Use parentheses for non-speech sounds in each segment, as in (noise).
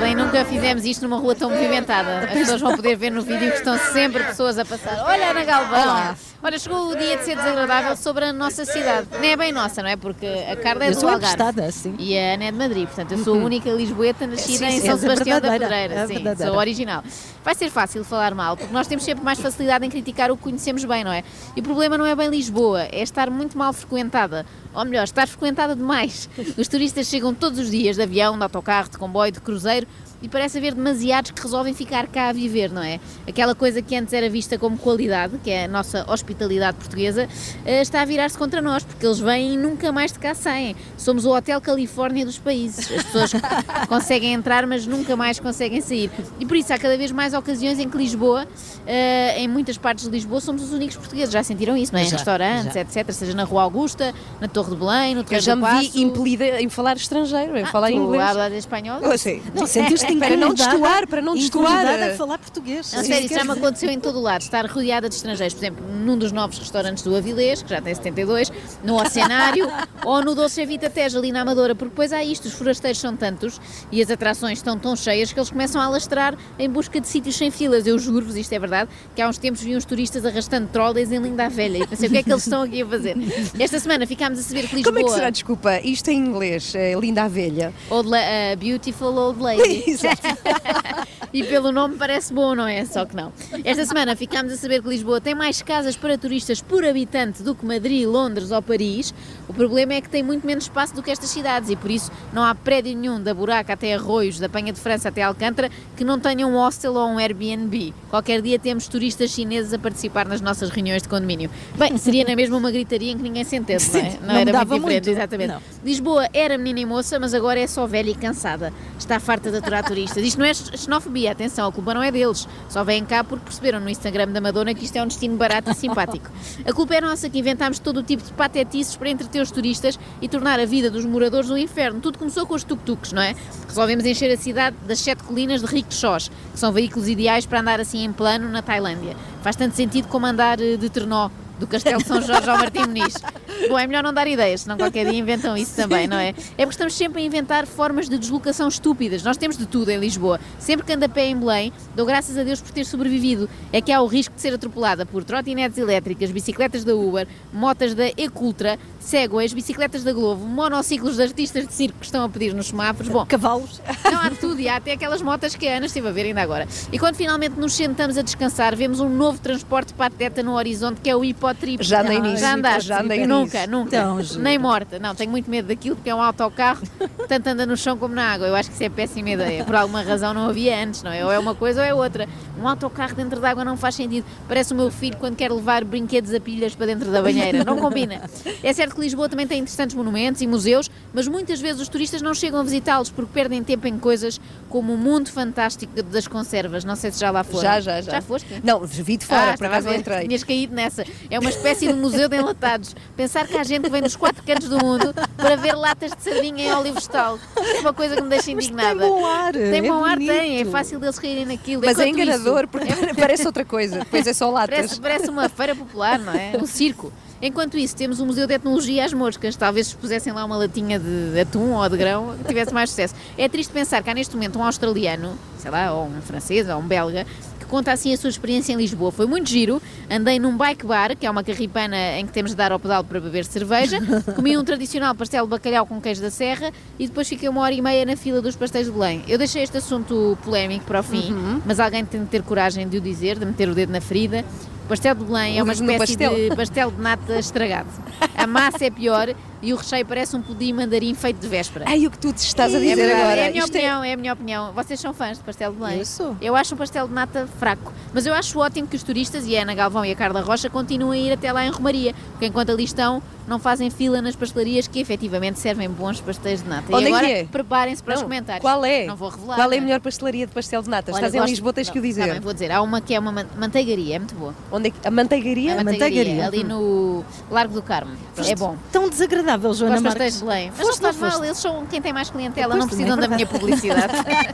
nunca fizemos isto numa rua tão movimentada. As pessoas vão poder ver no vídeo que estão sempre pessoas a passar. Olha, Ana Galvão! Olá. Olha, chegou o dia de ser desagradável sobre a nossa cidade. Nem é bem nossa, não é? Porque a Carla é Eu do Algarve. emprestada, sim. E a Ana é de Madrid. Portanto, eu sou a única lisboeta nascida Sim, em São a Sebastião da Pedreira. a Sim, sou original. Vai ser fácil falar mal, porque nós temos sempre mais facilidade em criticar o que conhecemos bem, não é? E o problema não é bem Lisboa, é estar muito mal frequentada. Ou melhor, estar frequentada demais. Os turistas chegam todos os dias de avião, de autocarro, de comboio, de cruzeiro e parece haver demasiados que resolvem ficar cá a viver, não é? Aquela coisa que antes era vista como qualidade, que é a nossa hospitalidade portuguesa, eh, está a virar-se contra nós, porque eles vêm e nunca mais de cá saem. Somos o Hotel Califórnia dos países. As pessoas (laughs) conseguem entrar, mas nunca mais conseguem sair. E por isso há cada vez mais ocasiões em que Lisboa, eh, em muitas partes de Lisboa, somos os únicos portugueses. Já sentiram isso, não é? Em Já, restaurantes, já. etc. Seja na Rua Augusta, na Torre de Belém, no Eu Terreiro já do me vi impelida em falar estrangeiro, em falar tu inglês. hablas espanhol? Eu sei. Não, sentiste Para não destoar, para não destoar. a falar português. Não, sério, isso já me aconteceu em todo o lado, estar rodeada de estrangeiros, por exemplo, num dos novos restaurantes do Avilés, que já tem 72, no Oceanário, (laughs) ou no Dolce Vita Tejo, ali na Amadora, porque depois há isto, os forasteiros são tantos e as atrações estão tão cheias que eles começam a alastrar em busca de sítios sem filas. Eu juro-vos, isto é verdade, que há uns tempos vi uns turistas arrastando trolleys em Linda Velha e pensei, o que é que eles estão aqui a fazer? Esta semana ficámos a saber que Lisboa... Como é que será, desculpa, isto em inglês, é linda velha? Old uh, beautiful Old Lady. (laughs) shit. (laughs) (laughs) e pelo nome parece bom, não é? Só que não. Esta semana ficámos a saber que Lisboa tem mais casas para turistas por habitante do que Madrid, Londres ou Paris. O problema é que tem muito menos espaço do que estas cidades e por isso não há prédio nenhum da Buraca até Arroios, da Penha de França até Alcântara, que não tenha um hostel ou um Airbnb. Qualquer dia temos turistas chineses a participar nas nossas reuniões de condomínio. Bem, seria na mesma uma gritaria em que ninguém se entende, não é? Não, não era muito diferente, muito. exatamente. Não. Lisboa era menina e moça, mas agora é só velha e cansada. Está farta de aturar turistas. Isto não é xenofobia, atenção, a culpa não é deles. Só vêm cá porque perceberam no Instagram da Madonna que isto é um destino barato e simpático. (laughs) A culpa é nossa que inventámos todo o tipo de patetices para entreter os turistas e tornar a vida dos moradores um inferno. Tudo começou com os tuk-tuks, não é? Resolvemos encher a cidade das sete colinas de rickshaws, que são veículos ideais para andar assim em plano na Tailândia. Faz tanto sentido como andar eh, de trenó do Castelo São Jorge ao Martim Muniz. (laughs) Bom, é melhor não dar ideias, senão qualquer dia inventam isso (laughs) também, não é? É porque estamos sempre a inventar formas de deslocação estúpidas. Nós temos de tudo em Lisboa. Sempre que ando a pé em Belém, dou graças a Deus por ter sobrevivido. É que há o risco de ser atropelada por trotinetes elétricas, bicicletas da Uber, motas da Ecultra, segways, bicicletas da Globo, monociclos de artistas de circo que estão a pedir nos semáforos. Bom, Cavalos. não, há tudo, e há até aquelas motas que a Ana esteve a ver ainda agora. E quando finalmente nos sentamos a descansar, vemos um novo transporte pateta no horizonte que é o hipotrip. Já andei Não, nisso, Já andaste? já andei nisso. Nunca. Então, giro. Nem morta. Não, tenho muito medo daquilo porque é um autocarro, tanto anda no chão como na água. Eu acho que isso é péssima ideia. Por alguma razão não havia antes, não é? Ou é uma coisa ou é outra. Um autocarro dentro da água não faz sentido. Parece o meu filho quando quer levar brinquedos a pilhas para dentro da banheira. Não combina. É certo que Lisboa também tem interessantes monumentos e museus, mas muitas vezes os turistas não chegam a visitá-los porque perdem tempo em coisas como o mundo fantástico das conservas. Não sei se já lá foram. Já, já, já. Já foste? Não, vi de fora, ah, por acaso não entrei. Tinhas caído nessa. É uma espécie de museu de enlatados. Pensar que há gente que vem dos quatro cantos do mundo para ver latas de sardinha em óleo vegetal. É uma coisa que me deixa Mas indignada. tem bom ar. Tem é bom ar, bonito. tem. É fácil deles caírem naquilo. Mas é Enquanto enganador, isso- porque (laughs) parece outra coisa, depois é só latas. Parece, parece uma feira popular, não é? Um circo. Enquanto isso, temos o Museu de Etnologia às Moscas. Talvez se pusessem lá uma latinha de atum ou de grão, tivesse mais sucesso. É triste pensar que há neste momento um australiano, sei lá, ou um francês, ou um belga, conta assim a sua experiência em Lisboa. Foi muito giro. Andei num bike bar, que é uma carripana em que temos de dar ao pedal para beber cerveja. (laughs) Comi um tradicional pastel de bacalhau com queijo da serra e depois fiquei uma hora e meia na fila dos pastéis de Belém. Eu deixei este assunto polémico para o fim, mas alguém tem de ter coragem de o dizer, de meter o dedo na ferida. O pastel de Belém é uma espécie pastel. de pastel de nata estragado. A massa é pior e o recheio parece um pudim mandarim feito de véspera. Ai, o que tu estás a É dizer verdade, agora. é a minha Isto opinião, é... a minha opinião. Vocês são fãs de pastel de Belém? Eu sou. Eu acho um pastel de nata fraco, mas eu acho ótimo que os turistas, e a Ana Galvão e a Carla Rocha, continuem a ir até lá em Romaria, porque enquanto ali estão, não fazem fila nas pastelarias que efetivamente servem bons pastéis de nata. Onde é e agora, é? preparem-se para os Não, comentários. Qual é? Não vou revelar. Qual é a né? melhor pastelaria de pastel de nata? Olha, Estás em Lisboa, tens que o Não, dizer. tá bem, vou dizer. Há uma que é uma man- manteigaria, é muito boa. Onde é que... A manteigaria? A A manteigaria, manteigaria. ali no Largo do Carmo. É bom. Tão desagradável, Joana Gosto pastéis Marques. de Belém. Mas não Foste, faz não foste? mal, eles são quem tem mais clientela, não precisam é da minha publicidade.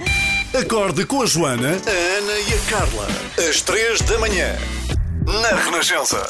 (laughs) Acorde com a Joana, a Ana e a Carla. Às três da manhã. Na Renascença.